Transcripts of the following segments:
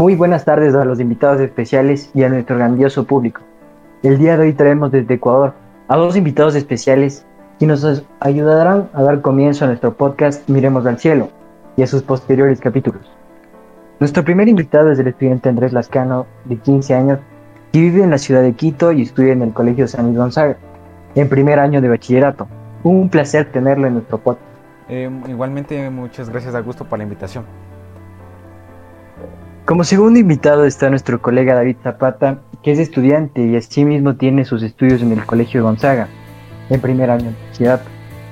Muy buenas tardes a los invitados especiales y a nuestro grandioso público. El día de hoy traemos desde Ecuador a dos invitados especiales que nos ayudarán a dar comienzo a nuestro podcast Miremos al Cielo y a sus posteriores capítulos. Nuestro primer invitado es el estudiante Andrés Lascano, de 15 años, que vive en la ciudad de Quito y estudia en el Colegio San Luis Gonzaga, en primer año de bachillerato. Un placer tenerlo en nuestro podcast. Eh, igualmente, muchas gracias Augusto por la invitación. Como segundo invitado está nuestro colega David Zapata, que es estudiante y asimismo tiene sus estudios en el Colegio Gonzaga, en primer año de bachillerato.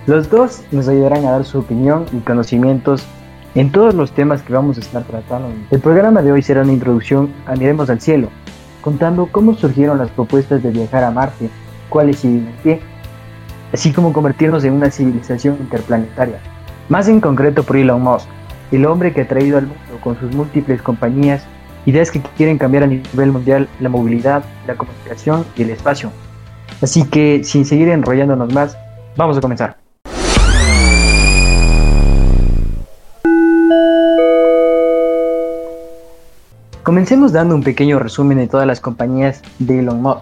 Los dos nos ayudarán a dar su opinión y conocimientos en todos los temas que vamos a estar tratando. El programa de hoy será una introducción a Miremos al Cielo, contando cómo surgieron las propuestas de viajar a Marte, cuáles y qué, así como convertirnos en una civilización interplanetaria. Más en concreto por Elon Musk, el hombre que ha traído al mundo con sus múltiples compañías ideas que quieren cambiar a nivel mundial la movilidad, la comunicación y el espacio. Así que, sin seguir enrollándonos más, vamos a comenzar. Comencemos dando un pequeño resumen de todas las compañías de Elon Musk.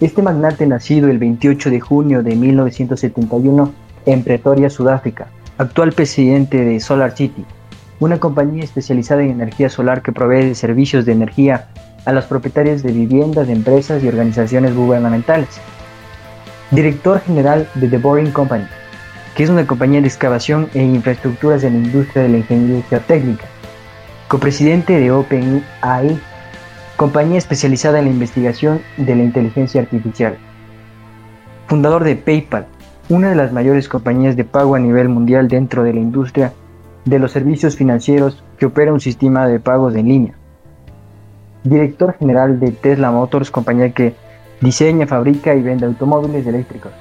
Este magnate nacido el 28 de junio de 1971 en Pretoria, Sudáfrica, actual presidente de Solar City, una compañía especializada en energía solar que provee servicios de energía a los propietarios de viviendas, de empresas y organizaciones gubernamentales. Director general de The Boring Company, que es una compañía de excavación e infraestructuras en la industria de la ingeniería geotécnica. Copresidente de OpenAI, compañía especializada en la investigación de la inteligencia artificial. Fundador de PayPal, una de las mayores compañías de pago a nivel mundial dentro de la industria de los servicios financieros que opera un sistema de pagos en línea. Director general de Tesla Motors, compañía que diseña, fabrica y vende automóviles eléctricos,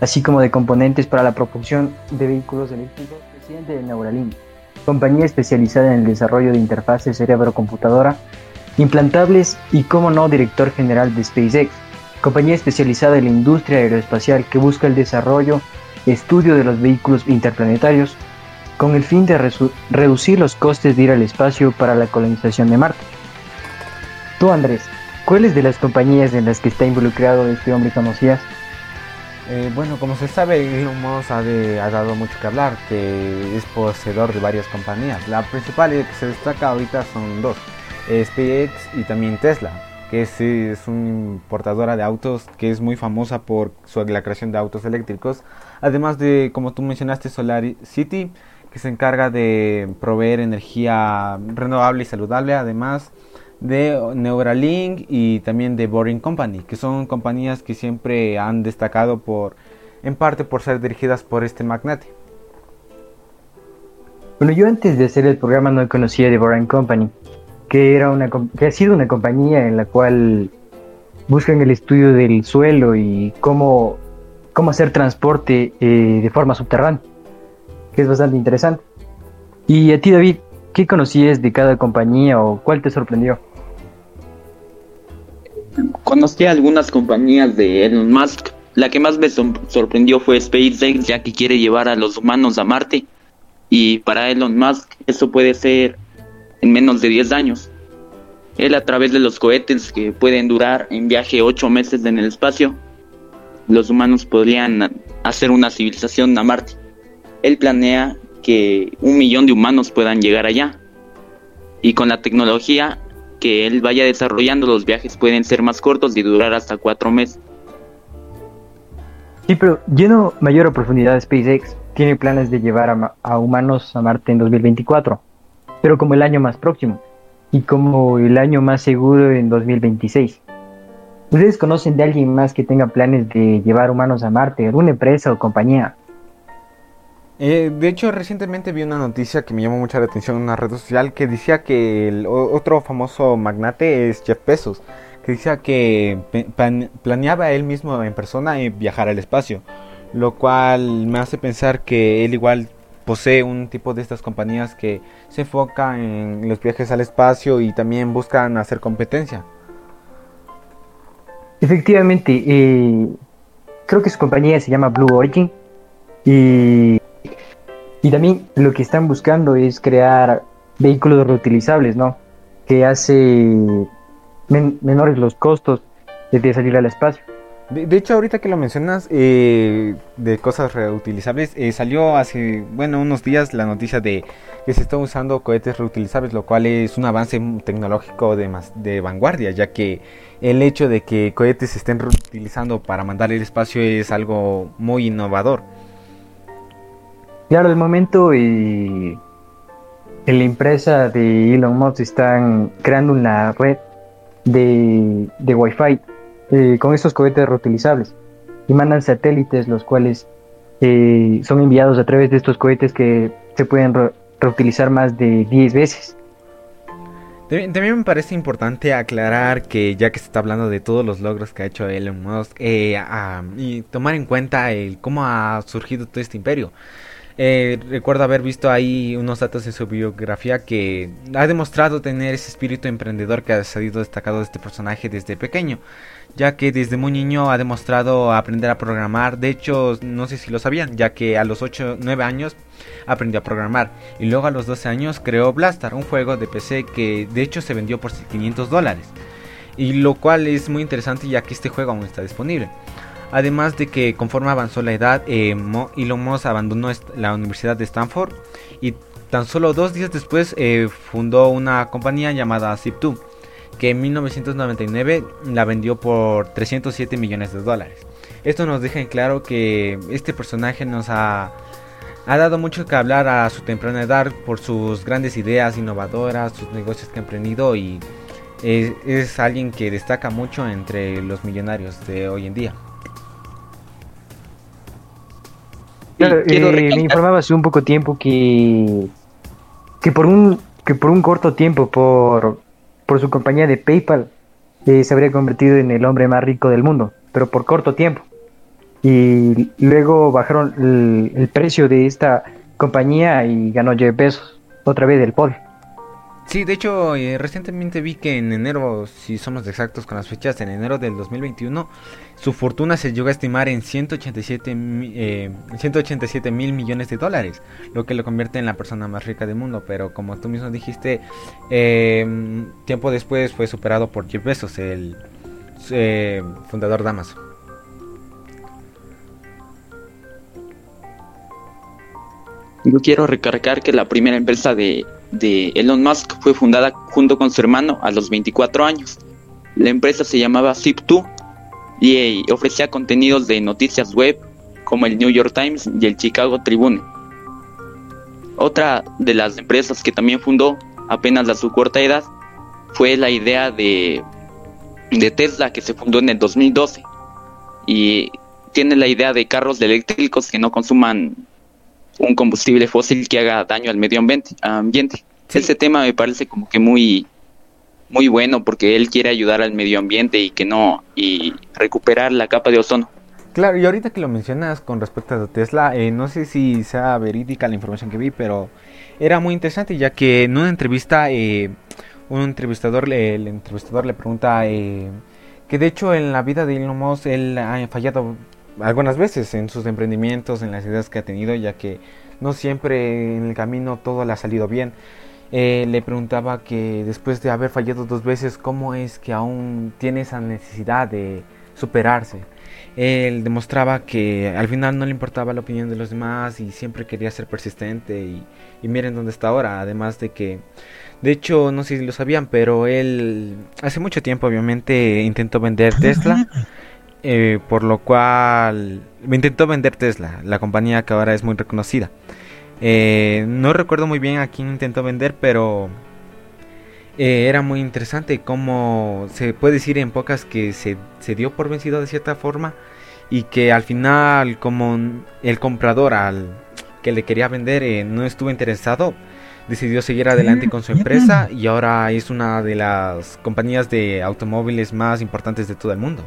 así como de componentes para la propulsión de vehículos eléctricos, presidente de Neuralink, compañía especializada en el desarrollo de interfaces cerebro-computadora, implantables y, como no, director general de SpaceX, compañía especializada en la industria aeroespacial que busca el desarrollo, estudio de los vehículos interplanetarios, con el fin de reducir los costes de ir al espacio para la colonización de Marte. Tú, Andrés, ¿cuáles de las compañías en las que está involucrado este hombre conocías? Eh, bueno, como se sabe, Elon Musk ha, ha, dado mucho que hablar, que es poseedor de varias compañías. La principal que se destaca ahorita son dos, SpaceX y también Tesla, que es, es una importadora de autos que es muy famosa por su, la creación de autos eléctricos. Además de, como tú mencionaste, Solar City, que se encarga de proveer energía renovable y saludable, además de Neuralink y también de Boring Company, que son compañías que siempre han destacado por, en parte por ser dirigidas por este magnate. Bueno, yo antes de hacer el programa no conocía de Boring Company, que, era una, que ha sido una compañía en la cual buscan el estudio del suelo y cómo, cómo hacer transporte eh, de forma subterránea que es bastante interesante. Y a ti, David, ¿qué conocías de cada compañía o cuál te sorprendió? Conocí algunas compañías de Elon Musk. La que más me sorprendió fue SpaceX, ya que quiere llevar a los humanos a Marte. Y para Elon Musk eso puede ser en menos de 10 años. Él a través de los cohetes que pueden durar en viaje 8 meses en el espacio, los humanos podrían hacer una civilización a Marte él planea que un millón de humanos puedan llegar allá. Y con la tecnología que él vaya desarrollando, los viajes pueden ser más cortos y durar hasta cuatro meses. Sí, pero lleno mayor profundidad, SpaceX tiene planes de llevar a, a, humanos a Marte en 2024, pero como el año más próximo y como el año más seguro en 2026. ¿Ustedes conocen de alguien más que tenga planes de llevar humanos a Marte, alguna empresa o compañía? Eh, de hecho, recientemente vi una noticia que me llamó mucha la atención en una red social que decía que el otro famoso magnate es Jeff Bezos, que decía que planeaba él mismo en persona viajar al espacio, lo cual me hace pensar que él igual posee un tipo de estas compañías que se enfoca en los viajes al espacio y también buscan hacer competencia. Efectivamente, eh, creo que su compañía se llama Blue Origin y y también lo que están buscando es crear vehículos reutilizables, ¿no? que hace menores los costos de salir al espacio. De, hecho, ahorita que lo mencionas eh, de cosas reutilizables, eh, salió hace, bueno, unos días la noticia de que se están usando cohetes reutilizables, lo cual es un avance tecnológico de, de vanguardia, ya que el hecho de que cohetes se estén reutilizando para mandar el espacio es algo muy innovador. Claro, de momento y en la empresa de Elon Musk están creando una red de, de Wi-Fi eh, con estos cohetes reutilizables y mandan satélites los cuales eh, son enviados a través de estos cohetes que se pueden reutilizar más de 10 veces. También me parece importante aclarar que ya que se está hablando de todos los logros que ha hecho Elon Musk eh, y tomar en cuenta el cómo ha surgido todo este imperio. Eh, recuerdo haber visto ahí unos datos en su biografía que ha demostrado tener ese espíritu emprendedor que ha salido destacado de este personaje desde pequeño ya que desde muy niño ha demostrado aprender a programar. De hecho, no sé si lo sabían, ya que a los 8, 9 años aprendió a programar. Y luego a los 12 años creó Blastar, un juego de PC que de hecho se vendió por 500 dólares. Y lo cual es muy interesante ya que este juego aún está disponible. Además de que conforme avanzó la edad, eh, Elon Musk abandonó la Universidad de Stanford y tan solo dos días después eh, fundó una compañía llamada Zip2 que en 1999 la vendió por 307 millones de dólares. Esto nos deja en claro que este personaje nos ha, ha dado mucho que hablar a su temprana edad por sus grandes ideas innovadoras, sus negocios que ha emprendido y es, alguien que destaca mucho entre los millonarios de hoy en día. Claro, eh, me informaba hace un poco tiempo que, que por un que por un corto tiempo, por por su compañía de PayPal, eh, se habría convertido en el hombre más rico del mundo, pero por corto tiempo. Y luego bajaron el, precio de esta compañía y ganó Jeff Bezos otra vez del podio. Sí, de hecho, eh, recientemente vi que en enero, si somos exactos con las fechas, en enero del 2021, su fortuna se llegó a estimar en 187, eh, 187 mil millones de dólares, lo que lo convierte en la persona más rica del mundo. Pero como tú mismo dijiste, eh, tiempo después fue superado por Jeff Bezos, el eh, fundador de Amazon. Yo quiero recargar que la primera empresa de de Elon Musk fue fundada junto con su hermano a los 24 años. La empresa se llamaba Zip2 y eh, ofrecía contenidos de noticias web como el New York Times y el Chicago Tribune. Otra de las empresas que también fundó apenas a su corta edad fue la idea de, de Tesla que se fundó en el 2012 y tiene la idea de carros eléctricos que no consuman un combustible fósil que haga daño al medio ambiente. ambiente. Ese tema me parece como que muy muy bueno porque él quiere ayudar al medio ambiente y que no y recuperar la capa de ozono. Claro, y ahorita que lo mencionas con respecto a Tesla, eh, no sé si sea verídica la información que vi, pero era muy interesante ya que en una entrevista eh, un entrevistador, el entrevistador le pregunta eh, que de hecho en la vida de Elon Musk él ha fallado algunas veces en sus emprendimientos, en las ideas que ha tenido, ya que no siempre en el camino todo le ha salido bien. Eh, le preguntaba que después de haber fallado dos veces, ¿cómo es que aún tiene esa necesidad de superarse? Él demostraba que al final no le importaba la opinión de los demás y siempre quería ser persistente y, y miren dónde está ahora. Además de que, de hecho, no sé si lo sabían, pero él hace mucho tiempo obviamente intentó vender Tesla. Eh, por lo cual me intentó vender Tesla, la compañía que ahora es muy reconocida. Eh, no recuerdo muy bien a quién intentó vender, pero eh, era muy interesante cómo se puede decir en pocas que se, dio por vencido de cierta forma y que al final como el comprador al que le quería vender no estuvo interesado, decidió seguir adelante con su empresa y ahora es una de las compañías de automóviles más importantes de todo el mundo.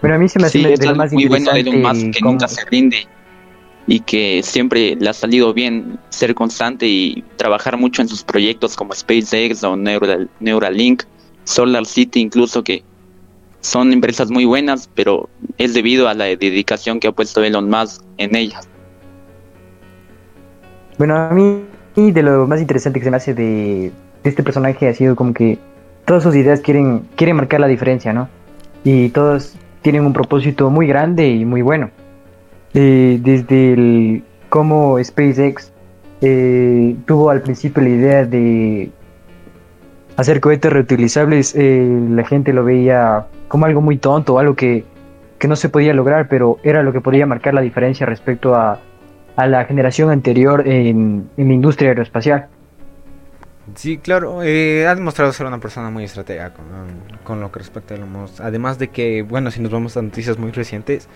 Pero a mí se me hace de lo más muy bueno Elon Musk que nunca se rinde y que siempre le ha salido bien ser constante y trabajar mucho en sus proyectos como SpaceX o Neural, Neuralink, Solar City incluso que son empresas muy buenas, pero es debido a la dedicación que ha puesto Elon Musk en ellas. Bueno, a mí de lo más interesante que se me hace de, este personaje ha sido como que todas sus ideas quieren, quieren marcar la diferencia, ¿no? Y todas tienen un propósito muy grande y muy bueno. Eh, desde el cómo SpaceX eh, tuvo al principio la idea de hacer cohetes reutilizables, eh, la gente lo veía como algo muy tonto, algo que, que, no se podía lograr, pero era lo que podía marcar la diferencia respecto a, a la generación anterior en, en la industria aeroespacial. Sí, claro, eh, ha demostrado ser una persona muy estratega con, lo que respecta a Musk. Además de que, bueno, si nos vamos a noticias muy recientes,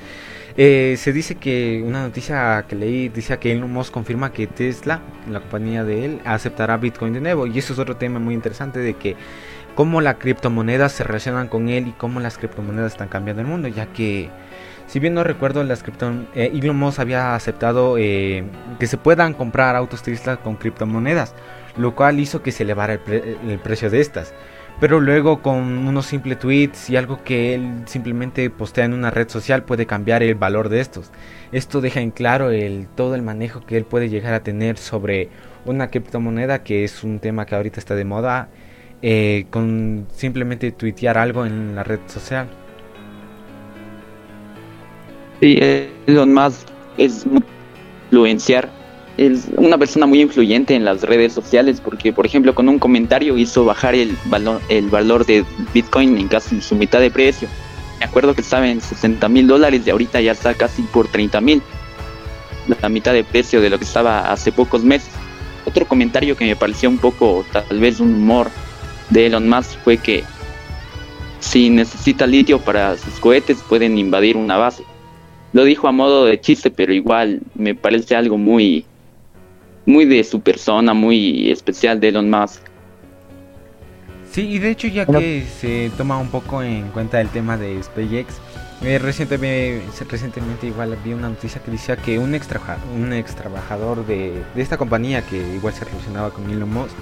eh, se dice que una noticia que leí dice que Elon Musk confirma que Tesla, la compañía de él, aceptará Bitcoin de nuevo. Y eso es otro tema muy interesante de que cómo las criptomonedas se relacionan con él y cómo las criptomonedas están cambiando el mundo, ya que si bien no recuerdo, las cripto, eh, Elon Musk había aceptado que se puedan comprar autos Tesla con criptomonedas lo cual hizo que se elevara el, precio de estas. Pero luego con unos simples tweets y algo que él simplemente postea en una red social puede cambiar el valor de estos. Esto deja en claro el, todo el manejo que él puede llegar a tener sobre una criptomoneda que es un tema que ahorita está de moda eh, con simplemente tuitear algo en la red social. Sí, Elon Musk es influenciar es una persona muy influyente en las redes sociales porque, por ejemplo, con un comentario hizo bajar el valor, el valor de Bitcoin en casi su mitad de precio. Me acuerdo que estaba en 60 mil dólares y ahorita ya está casi por 30 mil, la mitad de precio de lo que estaba hace pocos meses. Otro comentario que me pareció un poco, tal vez un humor de Elon Musk fue que si necesita litio para sus cohetes pueden invadir una base. Lo dijo a modo de chiste, pero igual me parece algo muy muy de su persona, muy especial de Elon Musk. Sí, y de hecho ya que se toma un poco en cuenta el tema de SpaceX, eh, recientemente, recientemente igual vi una noticia que decía que un ex, un ex trabajador de, de, esta compañía que igual se relacionaba con Elon Musk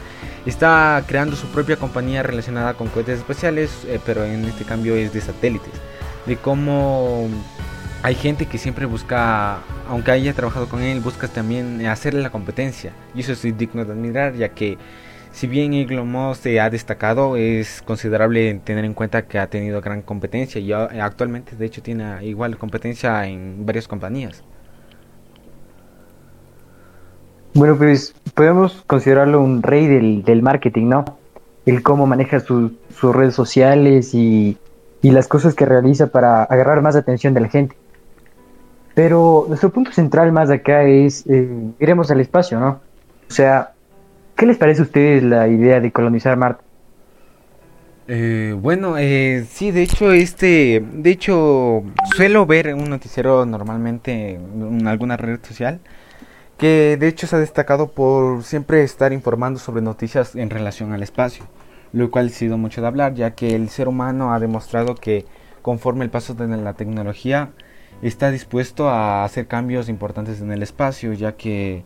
está creando su propia compañía relacionada con cohetes espaciales, eh, pero en este cambio es de satélites. De cómo hay gente que siempre busca, aunque haya trabajado con él, busca también hacerle la competencia. Y eso es digno de admirar, ya que si bien Elon Musk se ha destacado, es considerable tener en cuenta que ha tenido gran competencia y actualmente de hecho tiene igual competencia en varias compañías. Bueno, pues podemos considerarlo un rey del, del marketing, ¿no? El cómo maneja sus redes sociales y, y las cosas que realiza para agarrar más atención de la gente. Pero nuestro punto central más acá es, eh, iremos al espacio, ¿no? O sea, ¿qué les parece a ustedes la idea de colonizar Marte? Eh, bueno, eh, sí, de hecho, este, de hecho, suelo ver un noticiero normalmente en alguna red social que de hecho se ha destacado por siempre estar informando sobre noticias en relación al espacio, lo cual ha sido mucho de hablar, ya que el ser humano ha demostrado que conforme el paso de la tecnología, está dispuesto a hacer cambios importantes en el espacio, ya que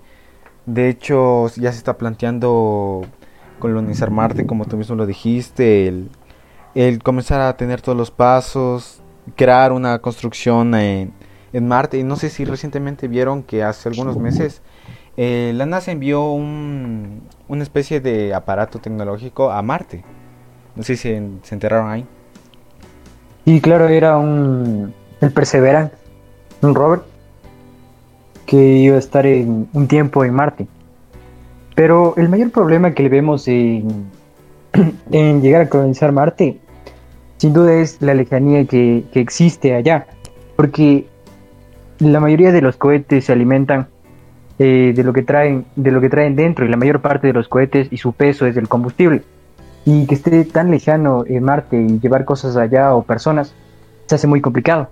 de hecho ya se está planteando colonizar Marte, como tú mismo lo dijiste, el, comenzar a tener todos los pasos, crear una construcción en, Marte. Y no sé si recientemente vieron que hace algunos meses eh, la NASA envió un, una especie de aparato tecnológico a Marte. No sé si se, se enteraron ahí. Y claro, era un el Perseverance un rover que iba a estar en un tiempo en Marte. Pero el mayor problema que le vemos en, en llegar a colonizar Marte, sin duda es la lejanía que, que, existe allá. Porque la mayoría de los cohetes se alimentan eh, de, lo que traen, de lo que traen dentro y la mayor parte de los cohetes y su peso es del combustible. Y que esté tan lejano en Marte y llevar cosas allá o personas se hace muy complicado.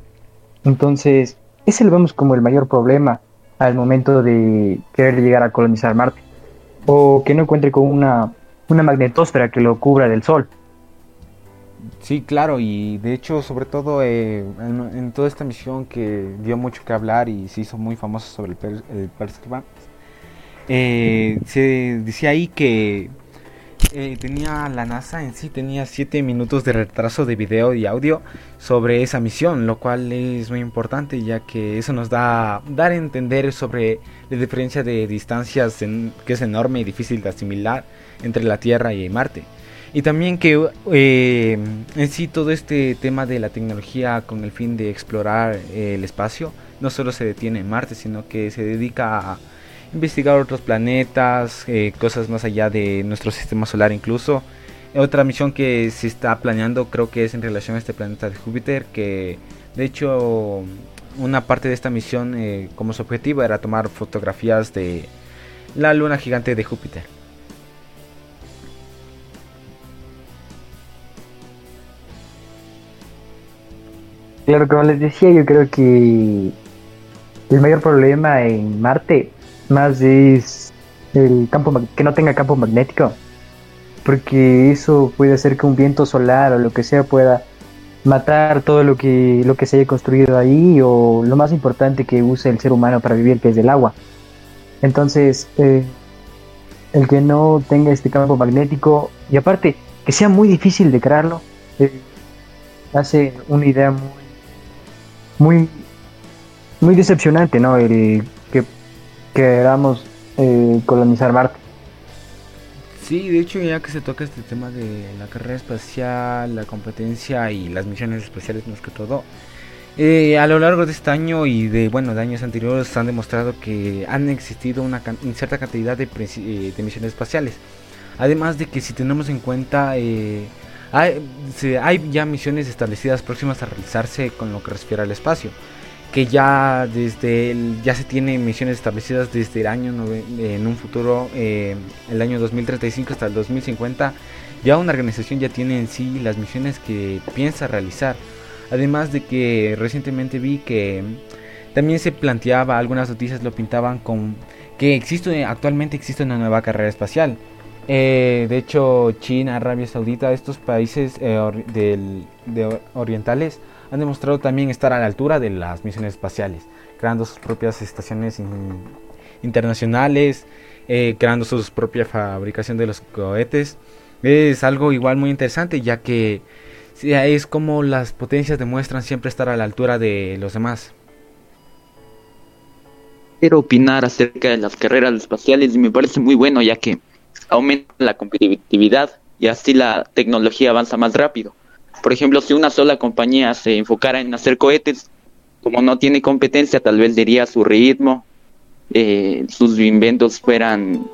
Entonces, ese lo vemos como el mayor problema al momento de querer llegar a colonizar Marte. O que no encuentre con una, una magnetosfera que lo cubra del Sol. Sí, claro, y de hecho, sobre todo eh, en, toda esta misión que dio mucho que hablar y se hizo muy famoso sobre el, Perseverance, eh, se decía ahí que eh, tenía la NASA en sí, tenía 7 minutos de retraso de video y audio sobre esa misión, lo cual es muy importante ya que eso nos da dar a entender sobre la diferencia de distancias que es enorme y difícil de asimilar entre la Tierra y Marte. Y también que eh, en sí todo este tema de la tecnología con el fin de explorar eh, el espacio no solo se detiene en Marte, sino que se dedica a investigar otros planetas, eh, cosas más allá de nuestro sistema solar incluso. Otra misión que se está planeando creo que es en relación a este planeta de Júpiter, que de hecho una parte de esta misión eh, como su objetivo era tomar fotografías de la luna gigante de Júpiter. Claro, como les decía, yo creo que el mayor problema en Marte más es el campo que no tenga campo magnético, porque eso puede hacer que un viento solar o lo que sea pueda matar todo lo que lo que se haya construido ahí o lo más importante que use el ser humano para vivir que es el agua. Entonces, eh, el que no tenga este campo magnético y aparte que sea muy difícil de crearlo, eh, hace una idea muy muy muy decepcionante, ¿no? El queramos eh, colonizar Marte. Sí, de hecho ya que se toca este tema de la carrera espacial, la competencia y las misiones espaciales más que todo, eh, a lo largo de este año y de bueno de años anteriores han demostrado que han existido una cierta cantidad de, eh, de, misiones espaciales. Además de que si tenemos en cuenta hay ya misiones establecidas próximas a realizarse con lo que refiere al espacio que ya desde ya se tienen misiones establecidas desde el año en un futuro eh, el año 2035 hasta el 2050 ya una organización ya tiene en sí las misiones que piensa realizar. Además de que recientemente vi que también se planteaba algunas noticias lo pintaban con que existe actualmente existe una nueva carrera espacial. Eh, de hecho China Arabia Saudita estos países eh, del, de orientales han demostrado también estar a la altura de las misiones espaciales, creando sus propias estaciones internacionales, eh, creando su propia fabricación de los cohetes. Es algo igual muy interesante, ya que es como las potencias demuestran siempre estar a la altura de los demás. Quiero opinar acerca de las carreras espaciales y me parece muy bueno, ya que aumenta la competitividad y así la tecnología avanza más rápido. Por ejemplo, si una sola compañía se enfocara en hacer cohetes, como no tiene competencia, tal vez diría su ritmo, eh, sus inventos fueran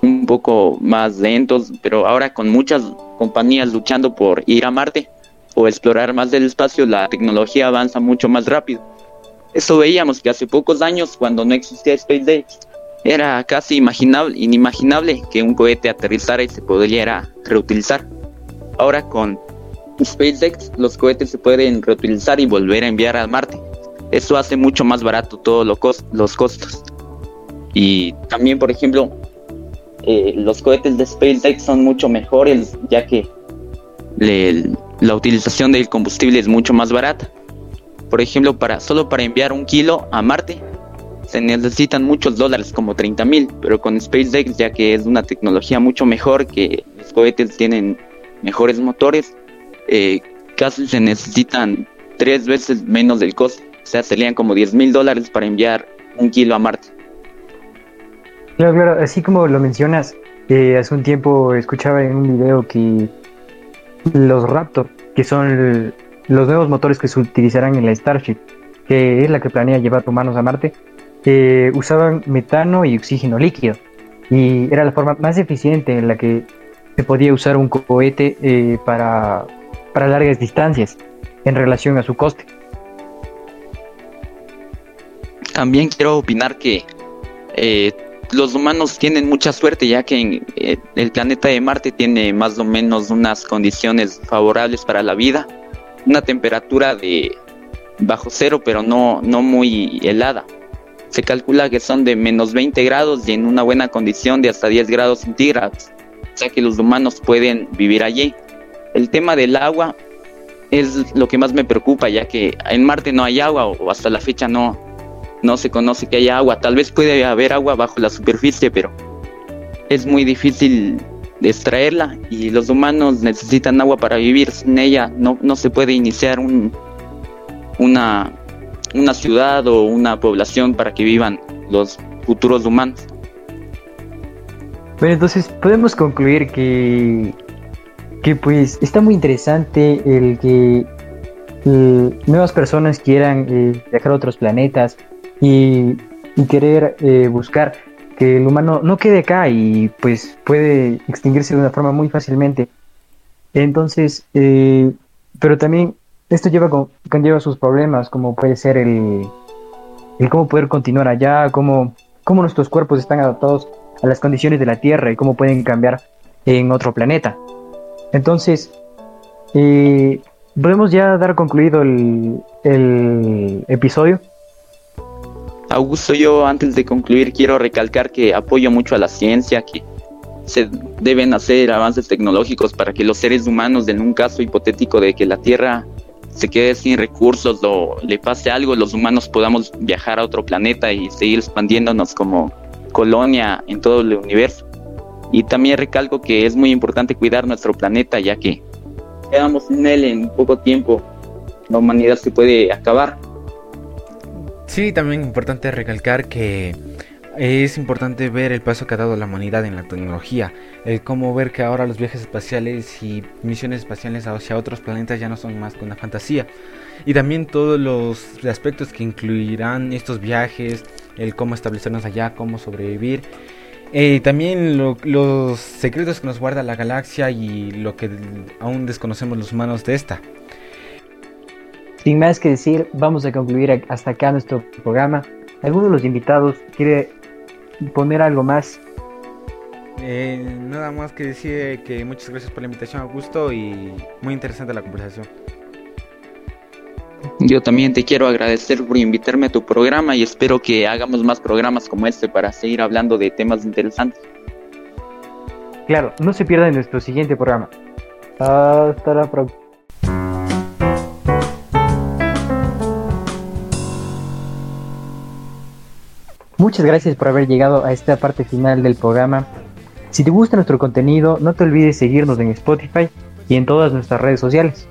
un poco más lentos, pero ahora con muchas compañías luchando por ir a Marte o explorar más del espacio, la tecnología avanza mucho más rápido. Eso veíamos que hace pocos años, cuando no existía SpaceX, era casi imaginable, inimaginable que un cohete aterrizara y se pudiera reutilizar. Ahora con SpaceX los cohetes se pueden reutilizar y volver a enviar a Marte. Eso hace mucho más barato todos los costos. Y también, por ejemplo, eh, los cohetes de SpaceX son mucho mejores ya que la utilización del combustible es mucho más barata. Por ejemplo, para solo para enviar un kilo a Marte se necesitan muchos dólares, como 30 mil, pero con SpaceX, ya que es una tecnología mucho mejor, que los cohetes tienen mejores motores, eh, casi se necesitan tres veces menos del costo. O sea, serían como 10 mil dólares para enviar un kilo a Marte. Claro, claro, así como lo mencionas, eh, hace un tiempo escuchaba en un video que los Raptor, que son los nuevos motores que se utilizarán en la Starship, que es la que planea llevar humanos a Marte, eh, usaban metano y oxígeno líquido. Y era la forma más eficiente en la que se podía usar un cohete eh, para para largas distancias en relación a su coste. También quiero opinar que eh, los humanos tienen mucha suerte ya que en, eh, el planeta de Marte tiene más o menos unas condiciones favorables para la vida, una temperatura de bajo cero pero no, no muy helada. Se calcula que son de menos 20 grados y en una buena condición de hasta 10 grados centígrados, o sea que los humanos pueden vivir allí. El tema del agua es lo que más me preocupa, ya que en Marte no hay agua o hasta la fecha no, no se conoce que haya agua. Tal vez puede haber agua bajo la superficie, pero es muy difícil extraerla y los humanos necesitan agua para vivir. Sin ella no, no se puede iniciar un, una, una ciudad o una población para que vivan los futuros humanos. Bueno, entonces podemos concluir que, que pues está muy interesante el que nuevas personas quieran eh, viajar a otros planetas y, querer eh, buscar que el humano no quede acá y pues puede extinguirse de una forma muy fácilmente. Entonces, eh, pero también esto lleva conlleva sus problemas, como puede ser el, el cómo poder continuar allá, cómo, cómo nuestros cuerpos están adaptados a las condiciones de la Tierra y cómo pueden cambiar en otro planeta. Entonces, eh, podemos ya dar concluido el, el episodio. Augusto, yo antes de concluir quiero recalcar que apoyo mucho a la ciencia, que se deben hacer avances tecnológicos para que los seres humanos, en un caso hipotético de que la Tierra se quede sin recursos o le pase algo, los humanos podamos viajar a otro planeta y seguir expandiéndonos como colonia en todo el universo. Y también recalco que es muy importante cuidar nuestro planeta, ya que quedamos en él en poco tiempo, la humanidad se puede acabar. Sí, también importante recalcar que es importante ver el paso que ha dado la humanidad en la tecnología, el cómo ver que ahora los viajes espaciales y misiones espaciales hacia otros planetas ya no son más que una fantasía. Y también todos los aspectos que incluirán estos viajes, el cómo establecernos allá, cómo sobrevivir. Eh, también los secretos que nos guarda la galaxia y lo que aún desconocemos los humanos de esta. Sin más que decir, vamos a concluir hasta acá nuestro programa. ¿Alguno de los invitados quiere poner algo más? Eh, nada más que decir que muchas gracias por la invitación, Augusto, y muy interesante la conversación. Yo también te quiero agradecer por invitarme a tu programa y espero que hagamos más programas como este para seguir hablando de temas interesantes. Claro, no se pierdan nuestro siguiente programa. Hasta la próxima. Muchas gracias por haber llegado a esta parte final del programa. Si te gusta nuestro contenido, no te olvides seguirnos en Spotify y en todas nuestras redes sociales.